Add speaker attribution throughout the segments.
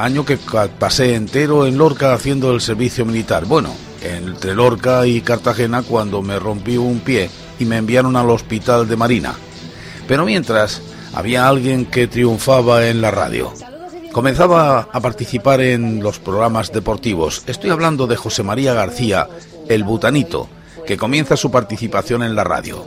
Speaker 1: año que pasé entero en Lorca haciendo el servicio militar. Bueno, entre Lorca y Cartagena cuando me rompí un pie y me enviaron al hospital de Marina. Pero mientras había alguien que triunfaba en la radio. Comenzaba a participar en los programas deportivos. Estoy hablando de José María García, el butanito, que comienza su participación en la radio.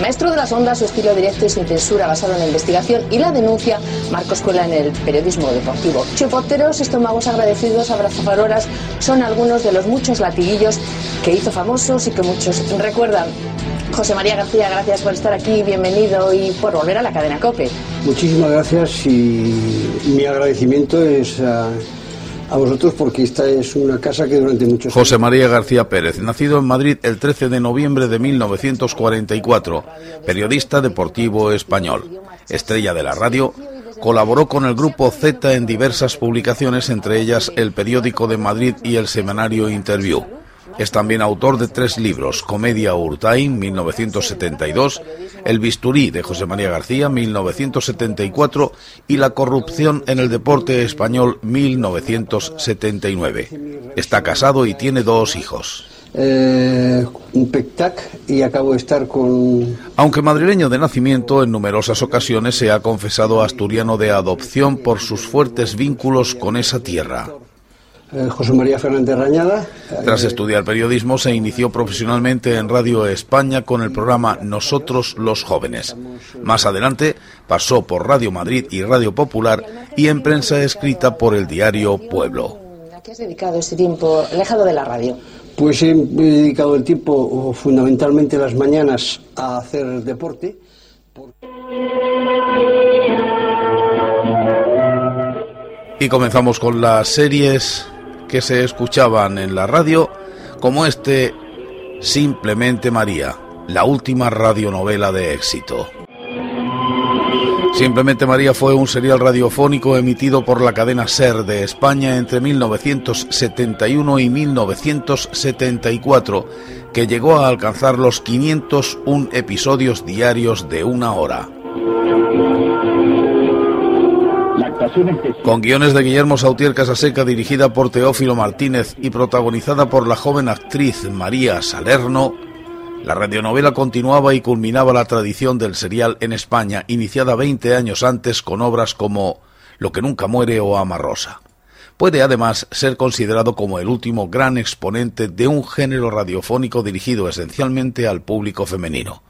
Speaker 2: Maestro de las ondas, su estilo directo y sin censura basado en la investigación y la denuncia, marco escuela en el periodismo deportivo. Chupoteros, estómagos agradecidos, abrazafaroras, son algunos de los muchos latiguillos que hizo famosos y que muchos recuerdan. José María García, gracias por estar aquí, bienvenido y por volver a la cadena COPE.
Speaker 3: Muchísimas gracias y mi agradecimiento es vosotros porque esta es una casa que durante muchos
Speaker 1: José María García Pérez, nacido en Madrid el 13 de noviembre de 1944, periodista deportivo español, estrella de la radio, colaboró con el grupo Z en diversas publicaciones, entre ellas el periódico de Madrid y el semanario Interview. Es también autor de tres libros, Comedia Urtain, 1972, El bisturí de José María García, 1974 y La corrupción en el deporte español, 1979. Está casado y tiene dos hijos.
Speaker 3: Eh, un pectac y acabo de estar con...
Speaker 1: Aunque madrileño de nacimiento, en numerosas ocasiones se ha confesado asturiano de adopción por sus fuertes vínculos con esa tierra.
Speaker 3: Eh, José María Fernández Rañada.
Speaker 1: Tras estudiar periodismo, se inició profesionalmente en Radio España con el programa Nosotros los Jóvenes. Más adelante pasó por Radio Madrid y Radio Popular y en prensa escrita por el diario Pueblo.
Speaker 2: ¿A qué has dedicado este tiempo alejado de la radio?
Speaker 3: Pues he dedicado el tiempo fundamentalmente las mañanas a hacer deporte.
Speaker 1: Y comenzamos con las series que se escuchaban en la radio, como este Simplemente María, la última radionovela de éxito. Simplemente María fue un serial radiofónico emitido por la cadena SER de España entre 1971 y 1974, que llegó a alcanzar los 501 episodios diarios de una hora. Con guiones de Guillermo Sautier Casaseca, dirigida por Teófilo Martínez y protagonizada por la joven actriz María Salerno, la radionovela continuaba y culminaba la tradición del serial en España, iniciada 20 años antes con obras como Lo que nunca muere o Ama Rosa. Puede además ser considerado como el último gran exponente de un género radiofónico dirigido esencialmente al público femenino.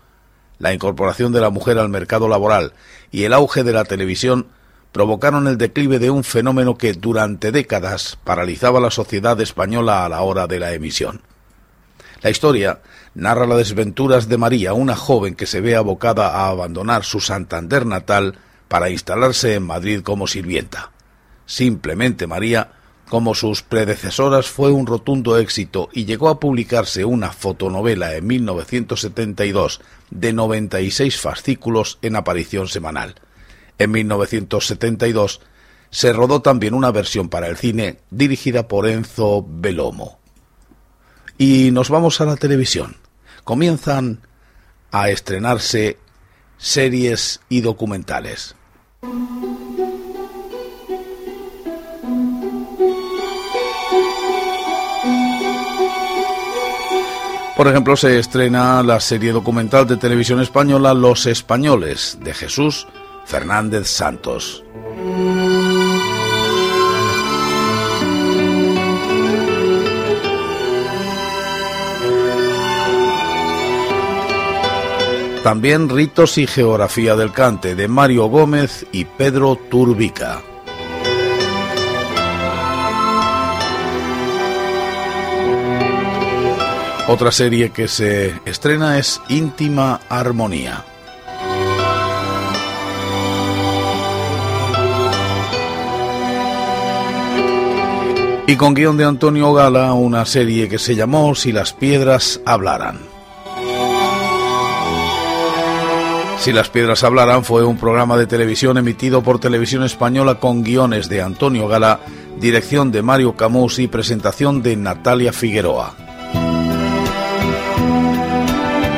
Speaker 1: La incorporación de la mujer al mercado laboral y el auge de la televisión provocaron el declive de un fenómeno que durante décadas paralizaba la sociedad española a la hora de la emisión. La historia narra las desventuras de María, una joven que se ve abocada a abandonar su Santander natal para instalarse en Madrid como sirvienta. Simplemente María, como sus predecesoras, fue un rotundo éxito y llegó a publicarse una fotonovela en 1972 de 96 fascículos en aparición semanal. En 1972 se rodó también una versión para el cine dirigida por Enzo Belomo. Y nos vamos a la televisión. Comienzan a estrenarse series y documentales. Por ejemplo, se estrena la serie documental de televisión española Los Españoles, de Jesús Fernández Santos. También Ritos y Geografía del Cante de Mario Gómez y Pedro Turbica. Otra serie que se estrena es Íntima Armonía. Y con guion de Antonio Gala una serie que se llamó Si las piedras hablaran. Si las piedras hablaran fue un programa de televisión emitido por Televisión Española con guiones de Antonio Gala, dirección de Mario Camus y presentación de Natalia Figueroa.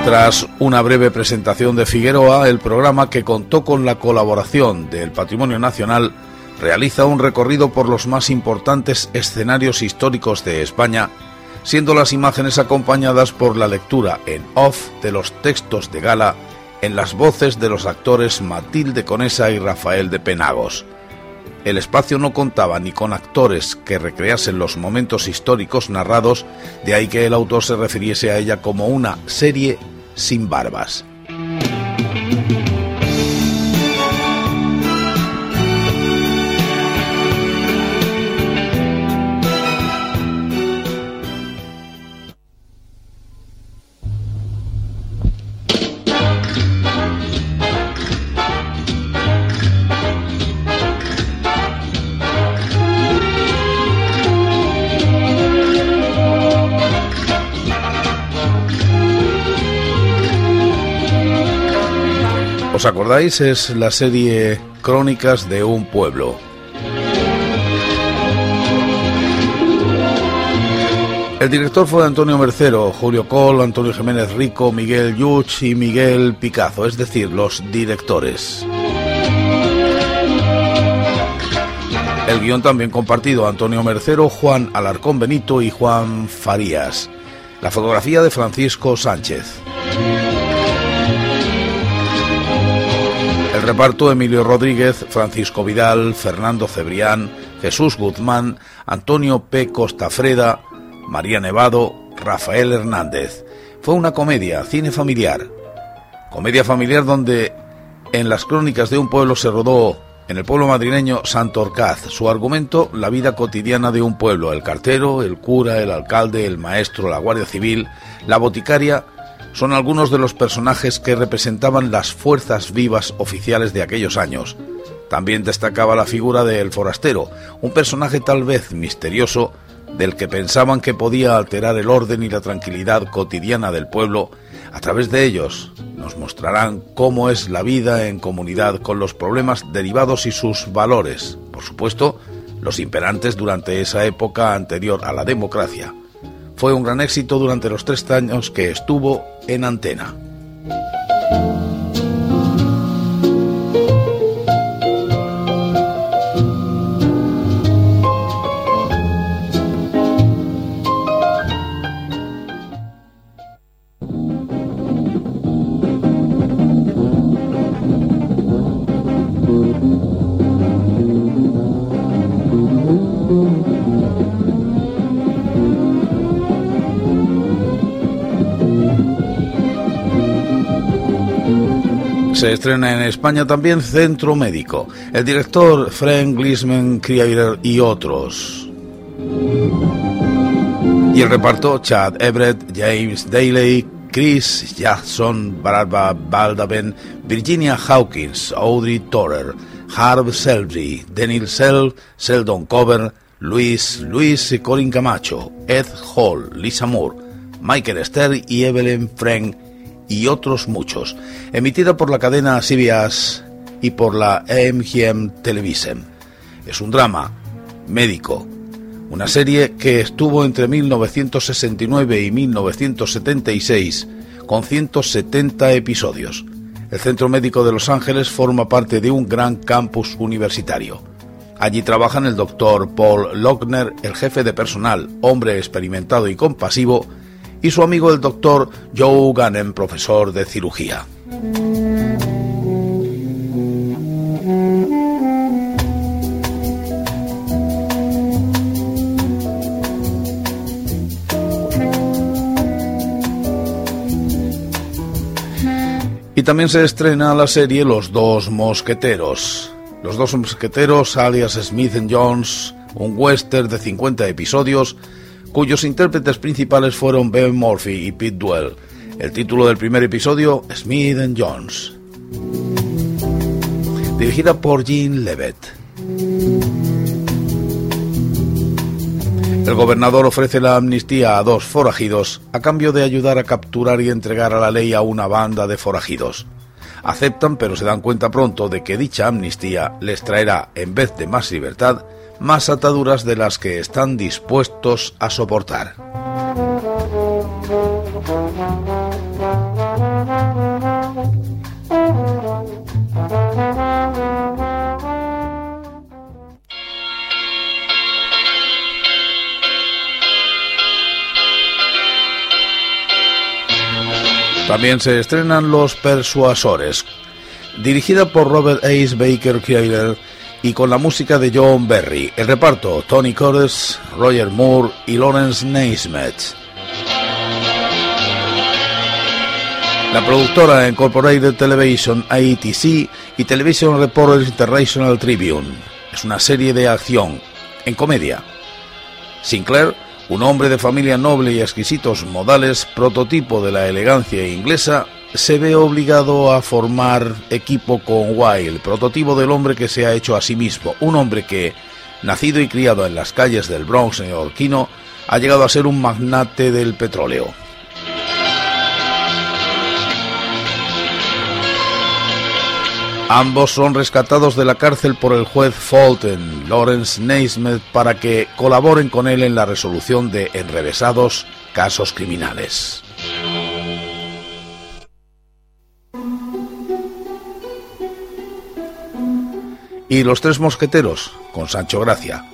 Speaker 1: Tras una breve presentación de Figueroa, el programa que contó con la colaboración del Patrimonio Nacional realiza un recorrido por los más importantes escenarios históricos de España, siendo las imágenes acompañadas por la lectura en off de los textos de gala en las voces de los actores Matilde Conesa y Rafael de Penagos. El espacio no contaba ni con actores que recreasen los momentos históricos narrados, de ahí que el autor se refiriese a ella como una serie sin barbas. Es la serie Crónicas de un pueblo. El director fue Antonio Mercero, Julio Col, Antonio Jiménez Rico, Miguel Yuch y Miguel Picazo, es decir, los directores. El guion también compartido Antonio Mercero, Juan Alarcón Benito y Juan Farías. La fotografía de Francisco Sánchez. El reparto Emilio Rodríguez, Francisco Vidal, Fernando Cebrián, Jesús Guzmán, Antonio P. Costafreda, María Nevado, Rafael Hernández. Fue una comedia, cine familiar. Comedia familiar donde en las crónicas de un pueblo se rodó en el pueblo madrileño Santorcaz. Su argumento, la vida cotidiana de un pueblo, el cartero, el cura, el alcalde, el maestro, la guardia civil, la boticaria son algunos de los personajes que representaban las fuerzas vivas oficiales de aquellos años. También destacaba la figura de El Forastero, un personaje tal vez misterioso del que pensaban que podía alterar el orden y la tranquilidad cotidiana del pueblo. A través de ellos nos mostrarán cómo es la vida en comunidad con los problemas derivados y sus valores, por supuesto, los imperantes durante esa época anterior a la democracia. Fue un gran éxito durante los tres años que estuvo en antena. Se estrena en España también Centro Médico. El director Frank Glisman Krieger y otros. Y el reparto Chad Everett, James Daly, Chris Jackson, Barbara Baldaben, Virginia Hawkins, Audrey Torer, Harv Selby, Daniel Sell, Seldon Cover, Luis, Luis y Colin Camacho, Ed Hall, Lisa Moore, Michael Stern y Evelyn Frank y otros muchos, emitida por la cadena CBS y por la MGM Television. Es un drama médico, una serie que estuvo entre 1969 y 1976 con 170 episodios. El Centro Médico de Los Ángeles forma parte de un gran campus universitario. Allí trabajan el doctor Paul Lochner, el jefe de personal, hombre experimentado y compasivo, y su amigo el doctor Joe Gannon, profesor de cirugía. Y también se estrena la serie Los dos mosqueteros. Los dos mosqueteros, alias Smith Jones, un western de 50 episodios cuyos intérpretes principales fueron Ben Murphy y Pete Duell. El título del primer episodio, Smith and Jones. Dirigida por Jean Levet. El gobernador ofrece la amnistía a dos forajidos a cambio de ayudar a capturar y entregar a la ley a una banda de forajidos. Aceptan, pero se dan cuenta pronto de que dicha amnistía les traerá, en vez de más libertad, más ataduras de las que están dispuestos a soportar. También se estrenan Los Persuasores, dirigida por Robert Ace Baker Kreiler y con la música de John Berry. El reparto, Tony Curtis, Roger Moore y Lawrence Naismith. La productora Incorporated Television ATC y Television Reporters International Tribune. Es una serie de acción, en comedia. Sinclair un hombre de familia noble y exquisitos modales, prototipo de la elegancia inglesa, se ve obligado a formar equipo con Wilde, prototipo del hombre que se ha hecho a sí mismo, un hombre que, nacido y criado en las calles del Bronx neoyorquino, ha llegado a ser un magnate del petróleo. Ambos son rescatados de la cárcel por el juez Fulton, Lawrence Naismith, para que colaboren con él en la resolución de enrevesados casos criminales. Y Los Tres Mosqueteros, con Sancho Gracia.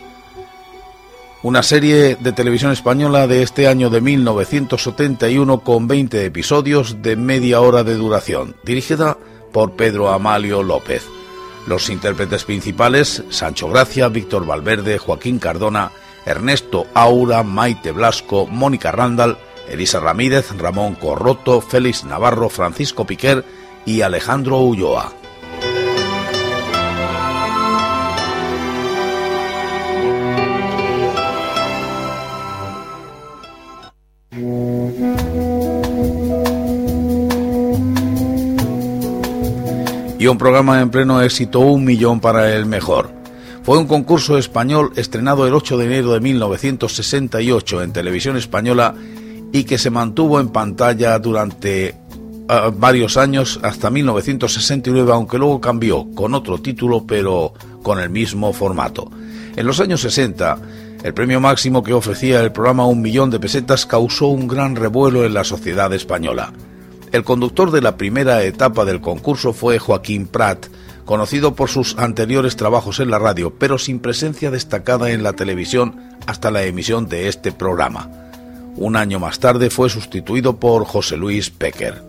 Speaker 1: Una serie de televisión española de este año de 1971 con 20 episodios de media hora de duración, dirigida por Pedro Amalio López. Los intérpretes principales, Sancho Gracia, Víctor Valverde, Joaquín Cardona, Ernesto Aura, Maite Blasco, Mónica Randall, Elisa Ramírez, Ramón Corroto, Félix Navarro, Francisco Piquer y Alejandro Ulloa. Y un programa en pleno éxito, un millón para el mejor. Fue un concurso español estrenado el 8 de enero de 1968 en televisión española y que se mantuvo en pantalla durante ah, varios años hasta 1969, aunque luego cambió con otro título pero con el mismo formato. En los años 60, el premio máximo que ofrecía el programa Un Millón de Pesetas causó un gran revuelo en la sociedad española. El conductor de la primera etapa del concurso fue Joaquín Prat, conocido por sus anteriores trabajos en la radio, pero sin presencia destacada en la televisión hasta la emisión de este programa. Un año más tarde fue sustituido por José Luis Pecker.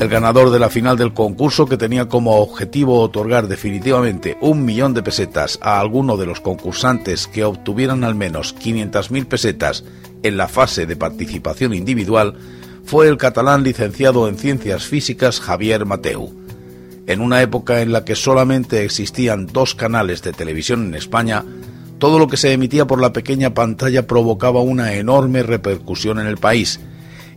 Speaker 1: El ganador de la final del concurso, que tenía como objetivo otorgar definitivamente un millón de pesetas a alguno de los concursantes que obtuvieran al menos 500.000 pesetas en la fase de participación individual fue el catalán licenciado en Ciencias Físicas Javier Mateu. En una época en la que solamente existían dos canales de televisión en España, todo lo que se emitía por la pequeña pantalla provocaba una enorme repercusión en el país,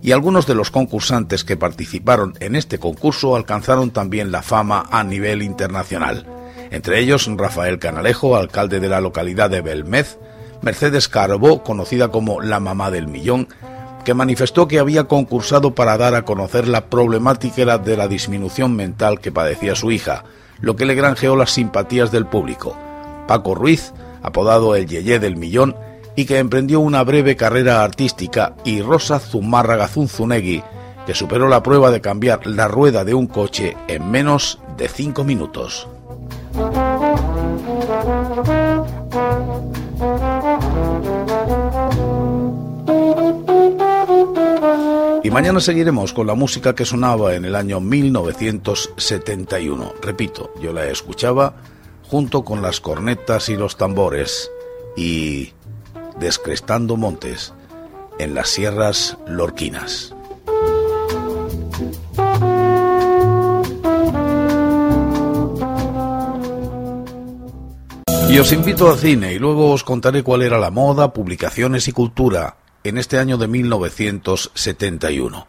Speaker 1: y algunos de los concursantes que participaron en este concurso alcanzaron también la fama a nivel internacional. Entre ellos Rafael Canalejo, alcalde de la localidad de Belmez, Mercedes Carbó, conocida como la mamá del millón, que manifestó que había concursado para dar a conocer la problemática de la disminución mental que padecía su hija, lo que le granjeó las simpatías del público. Paco Ruiz, apodado el Yeye del Millón, y que emprendió una breve carrera artística, y Rosa Zumárraga Zunzunegui, que superó la prueba de cambiar la rueda de un coche en menos de cinco minutos. Mañana seguiremos con la música que sonaba en el año 1971. Repito, yo la escuchaba junto con las cornetas y los tambores y descrestando montes en las sierras lorquinas. Y os invito al cine y luego os contaré cuál era la moda, publicaciones y cultura en este año de 1971.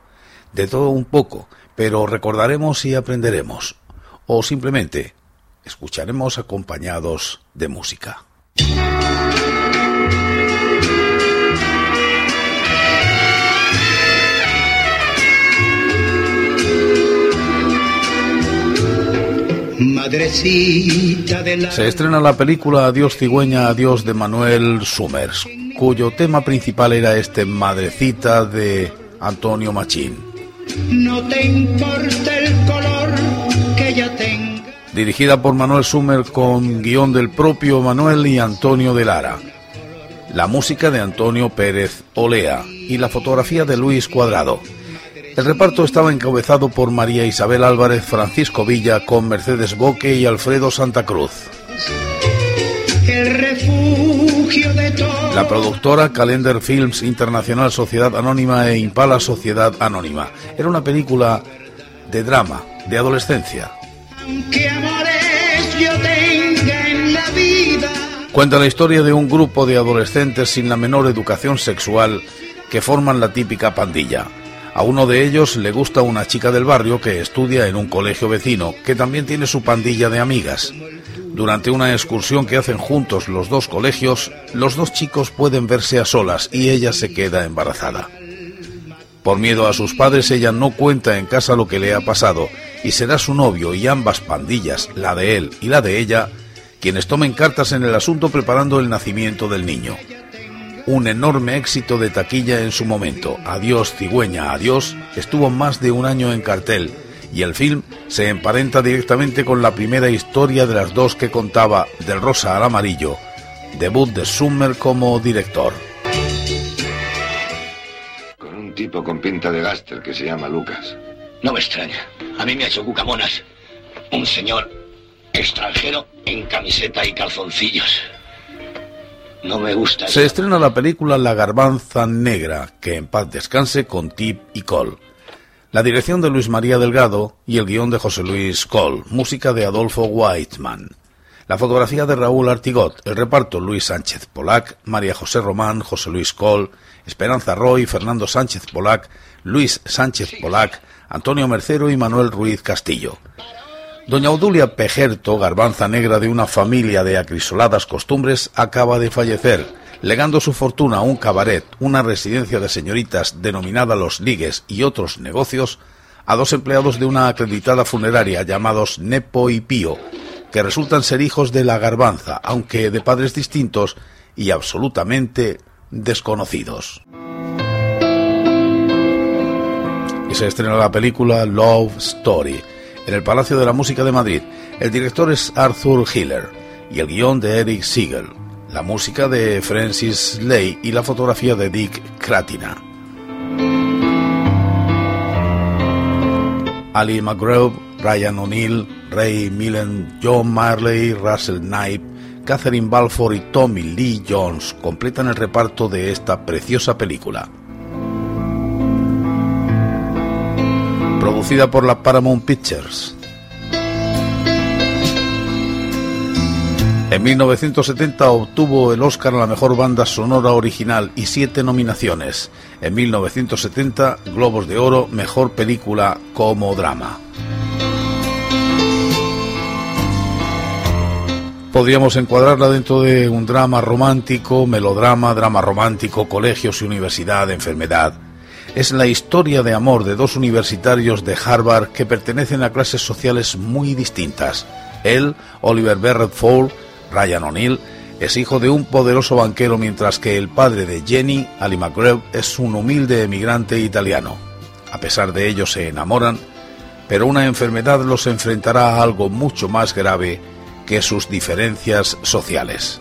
Speaker 1: De todo un poco, pero recordaremos y aprenderemos. O simplemente escucharemos acompañados de música. Se estrena la película Adiós cigüeña, adiós de Manuel Summers, cuyo tema principal era este Madrecita de Antonio Machín. No te importa el color que ya tenga. Dirigida por Manuel Summers con guion del propio Manuel y Antonio de Lara. La música de Antonio Pérez Olea y la fotografía de Luis Cuadrado. El reparto estaba encabezado por María Isabel Álvarez, Francisco Villa, con Mercedes Boque y Alfredo Santa Cruz. La productora Calendar Films Internacional Sociedad Anónima e Impala Sociedad Anónima. Era una película de drama, de adolescencia. Cuenta la historia de un grupo de adolescentes sin la menor educación sexual que forman la típica pandilla. A uno de ellos le gusta una chica del barrio que estudia en un colegio vecino, que también tiene su pandilla de amigas. Durante una excursión que hacen juntos los dos colegios, los dos chicos pueden verse a solas y ella se queda embarazada. Por miedo a sus padres, ella no cuenta en casa lo que le ha pasado y será su novio y ambas pandillas, la de él y la de ella, quienes tomen cartas en el asunto preparando el nacimiento del niño un enorme éxito de taquilla en su momento. Adiós, cigüeña, adiós, estuvo más de un año en cartel y el film se emparenta directamente con la primera historia de las dos que contaba del rosa al amarillo, debut de Summer como director.
Speaker 4: Con un tipo con pinta de gaster que se llama Lucas.
Speaker 5: No me extraña. A mí me ha hecho cucamonas. Un señor extranjero en camiseta y calzoncillos. No me gusta.
Speaker 1: Se estrena la película La Garbanza Negra, que en paz descanse con Tip y Cole. La dirección de Luis María Delgado y el guion de José Luis Cole, música de Adolfo Whiteman. La fotografía de Raúl Artigot, el reparto Luis Sánchez Polac, María José Román, José Luis Cole, Esperanza Roy, Fernando Sánchez Polac, Luis Sánchez Polac, Antonio Mercero y Manuel Ruiz Castillo. Doña Odulia Pejerto, garbanza negra de una familia de acrisoladas costumbres, acaba de fallecer, legando su fortuna a un cabaret, una residencia de señoritas denominada Los Ligues y otros negocios, a dos empleados de una acreditada funeraria llamados Nepo y Pío, que resultan ser hijos de la garbanza, aunque de padres distintos y absolutamente desconocidos. Y se estrena la película Love Story en el Palacio de la Música de Madrid. El director es Arthur Hiller y el guion de Eric Siegel, la música de Francis Lay y la fotografía de Dick Kratina. Ali McGraw, Ryan O'Neill, Ray Millen, John Marley, Russell Knipe, Catherine Balfour y Tommy Lee Jones completan el reparto de esta preciosa película. Producida por la Paramount Pictures. En 1970 obtuvo el Oscar a la mejor banda sonora original y siete nominaciones. En 1970, Globos de Oro, mejor película como drama. Podríamos encuadrarla dentro de un drama romántico, melodrama, drama romántico, colegios y universidad, enfermedad es la historia de amor de dos universitarios de Harvard que pertenecen a clases sociales muy distintas. Él, Oliver Barrett Ford, Ryan O'Neill, es hijo de un poderoso banquero mientras que el padre de Jenny, Ali McGraw, es un humilde emigrante italiano. A pesar de ello se enamoran, pero una enfermedad los enfrentará a algo mucho más grave que sus diferencias sociales.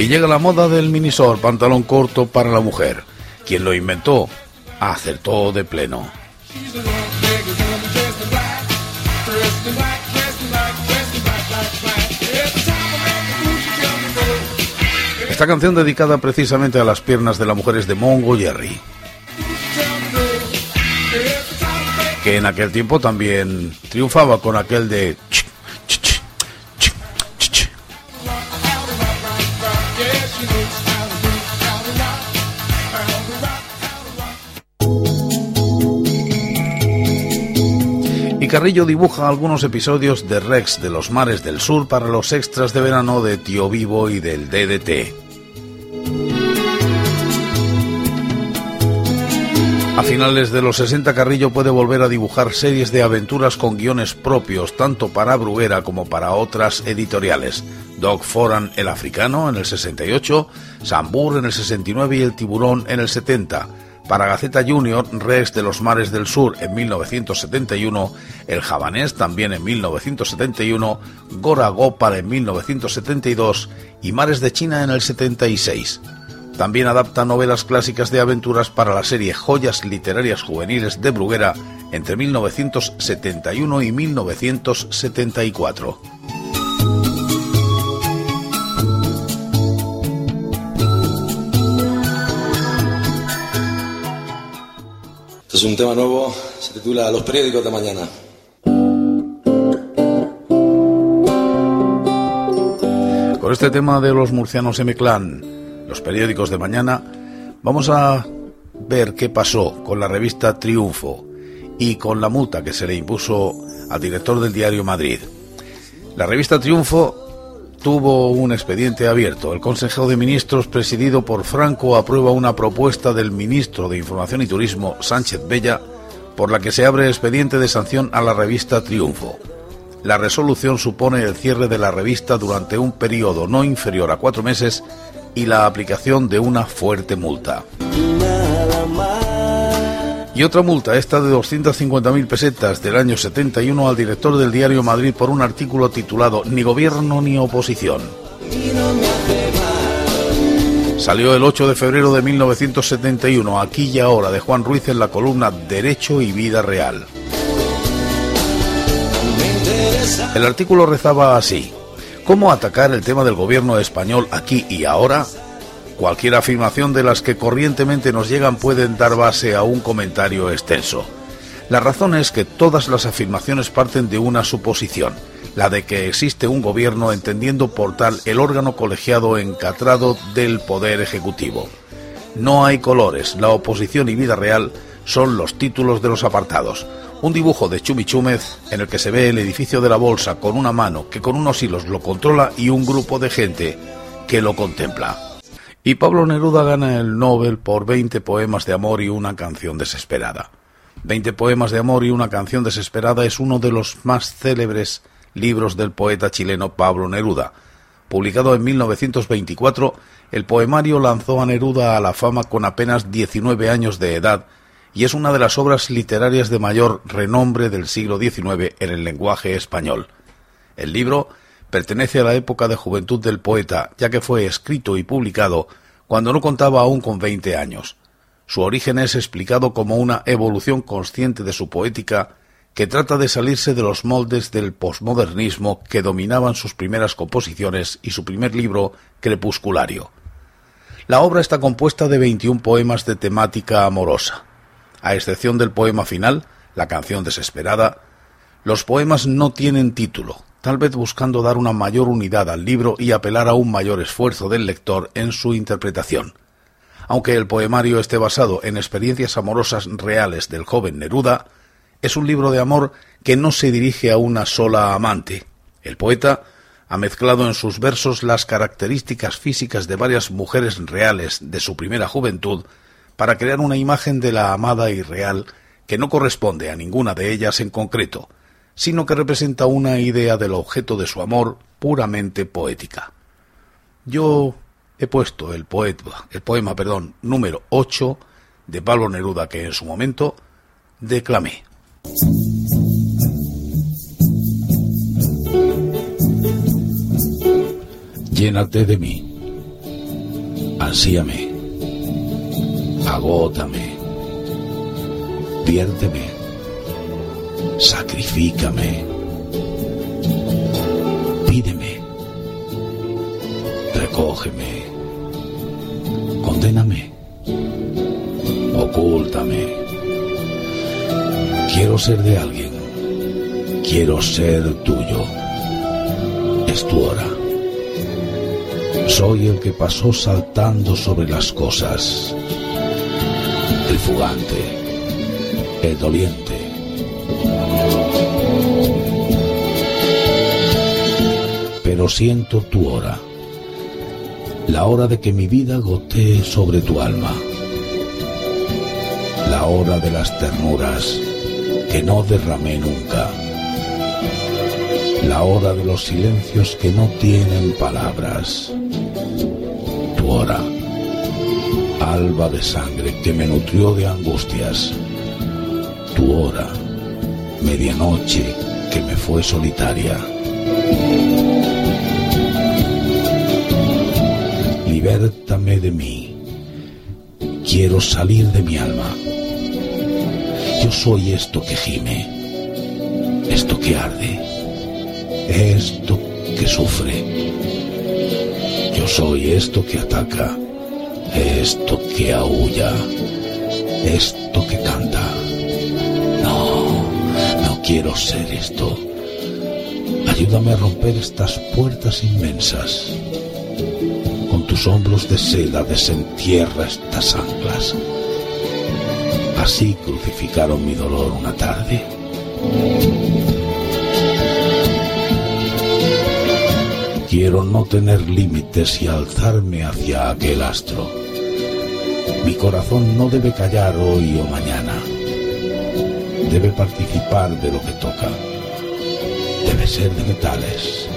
Speaker 1: Y llega la moda del minisor, pantalón corto para la mujer. Quien lo inventó, acertó de pleno. Esta canción dedicada precisamente a las piernas de la mujer es de Mongo Jerry. que en aquel tiempo también triunfaba con aquel de Carrillo dibuja algunos episodios de Rex de los mares del sur para los extras de verano de Tío Vivo y del DDT. A finales de los 60 Carrillo puede volver a dibujar series de aventuras con guiones propios tanto para Bruguera como para otras editoriales. Dog Foran el africano en el 68, Sambur en el 69 y El tiburón en el 70. Para Gaceta Junior, Rex de los Mares del Sur en 1971, El Javanés también en 1971, Gora Gopal en 1972 y Mares de China en el 76. También adapta novelas clásicas de aventuras para la serie Joyas Literarias Juveniles de Bruguera entre 1971 y 1974.
Speaker 6: Es un tema nuevo, se titula Los periódicos de mañana.
Speaker 1: Con este tema de los murcianos M-Clan, los periódicos de mañana, vamos a ver qué pasó con la revista Triunfo y con la multa que se le impuso al director del diario Madrid. La revista Triunfo tuvo un expediente abierto. El Consejo de Ministros, presidido por Franco, aprueba una propuesta del ministro de Información y Turismo, Sánchez Bella, por la que se abre expediente de sanción a la revista Triunfo. La resolución supone el cierre de la revista durante un periodo no inferior a cuatro meses y la aplicación de una fuerte multa. Y otra multa, esta de 250.000 pesetas del año 71 al director del diario Madrid por un artículo titulado Ni gobierno ni oposición. Salió el 8 de febrero de 1971, aquí y ahora, de Juan Ruiz en la columna Derecho y Vida Real. El artículo rezaba así. ¿Cómo atacar el tema del gobierno español aquí y ahora? Cualquier afirmación de las que corrientemente nos llegan pueden dar base a un comentario extenso. La razón es que todas las afirmaciones parten de una suposición, la de que existe un gobierno entendiendo por tal el órgano colegiado encatrado del Poder Ejecutivo. No hay colores, la oposición y vida real son los títulos de los apartados. Un dibujo de Chumichúmez en el que se ve el edificio de la bolsa con una mano que con unos hilos lo controla y un grupo de gente que lo contempla. Y Pablo Neruda gana el Nobel por 20 poemas de amor y una canción desesperada. 20 poemas de amor y una canción desesperada es uno de los más célebres libros del poeta chileno Pablo Neruda. Publicado en 1924, el poemario lanzó a Neruda a la fama con apenas 19 años de edad y es una de las obras literarias de mayor renombre del siglo XIX en el lenguaje español. El libro pertenece a la época de juventud del poeta, ya que fue escrito y publicado cuando no contaba aún con veinte años. Su origen es explicado como una evolución consciente de su poética que trata de salirse de los moldes del posmodernismo que dominaban sus primeras composiciones y su primer libro, Crepusculario. La obra está compuesta de 21 poemas de temática amorosa. A excepción del poema final, la canción desesperada, los poemas no tienen título, tal vez buscando dar una mayor unidad al libro y apelar a un mayor esfuerzo del lector en su interpretación. Aunque el poemario esté basado en experiencias amorosas reales del joven Neruda, es un libro de amor que no se dirige a una sola amante. El poeta ha mezclado en sus versos las características físicas de varias mujeres reales de su primera juventud para crear una imagen de la amada y real que no corresponde a ninguna de ellas en concreto, sino que representa una idea del objeto de su amor puramente poética. Yo he puesto el, poeta, el poema perdón, número 8 de Pablo Neruda que en su momento declamé. Llénate de mí, ansíame, agótame, piérdeme sacrifícame, pídeme, recógeme, condéname, ocúltame, Quiero ser de alguien. Quiero ser tuyo. Es tu hora. Soy el que pasó saltando sobre las cosas. El fugante. El doliente. Pero siento tu hora. La hora de que mi vida gotee sobre tu alma. La hora de las ternuras que no derramé nunca. La hora de los silencios que no tienen palabras. Tu hora, alba de sangre que me nutrió de angustias. Tu hora, medianoche que me fue solitaria. Libértame de mí. Quiero salir de mi alma. Yo soy esto que gime, esto que arde, esto que sufre. Yo soy esto que ataca, esto que aúlla, esto que canta. No, no quiero ser esto. Ayúdame a romper estas puertas inmensas. Tus hombros de seda desentierra estas anclas. Así crucificaron mi dolor una tarde. Quiero no tener límites y alzarme hacia aquel astro. Mi corazón no debe callar hoy o mañana. Debe participar de lo que toca. Debe ser de metales,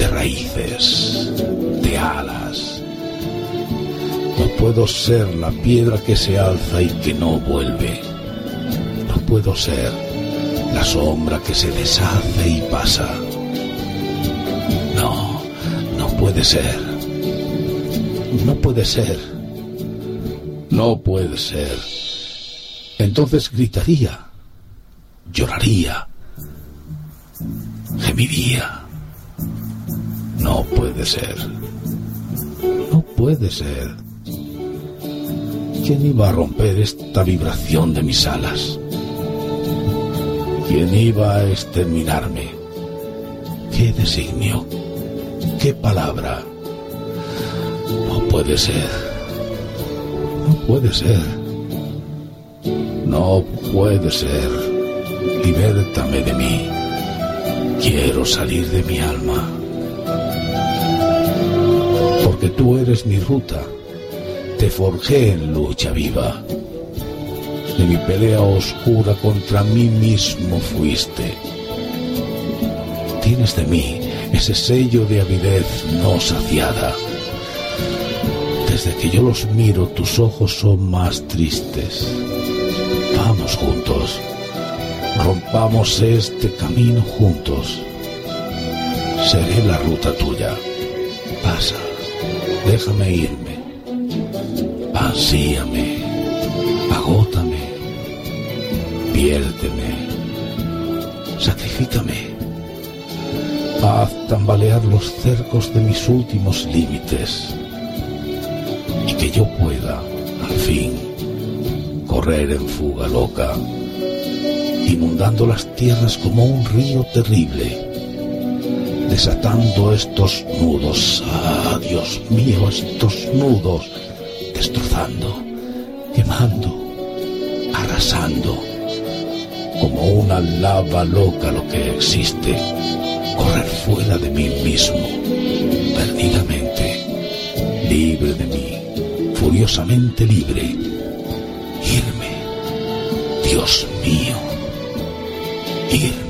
Speaker 1: de raíces, de alas. No puedo ser la piedra que se alza y que no vuelve. No puedo ser la sombra que se deshace y pasa. No, no puede ser. No puede ser. No puede ser. Entonces gritaría, lloraría, gemiría. No puede ser. No puede ser. ¿Quién iba a romper esta vibración de mis alas? ¿Quién iba a exterminarme? ¿Qué designio? ¿Qué palabra? No puede ser. No puede ser. No puede ser. Libértame de mí. Quiero salir de mi alma. Porque tú eres mi ruta. Te forjé en lucha viva. De mi pelea oscura contra mí mismo fuiste. Tienes de mí ese sello de avidez no saciada. Desde que yo los miro, tus ojos son más tristes. Vamos juntos. Rompamos este camino juntos. Seré la ruta tuya. Pasa. Déjame irme. Ansíame. Agótame. Piérdeme. Sacrifícame. Haz tambalear los cercos de mis últimos límites y que yo pueda, al fin, correr en fuga loca, inundando las tierras como un río terrible, desatando estos nudos, ah, Dios mío, estos nudos, destrozando, quemando, arrasando, como una lava loca lo que existe, correr fuera de mí mismo, perdidamente, libre de mí furiosamente libre. Irme. Dios mío. Irme.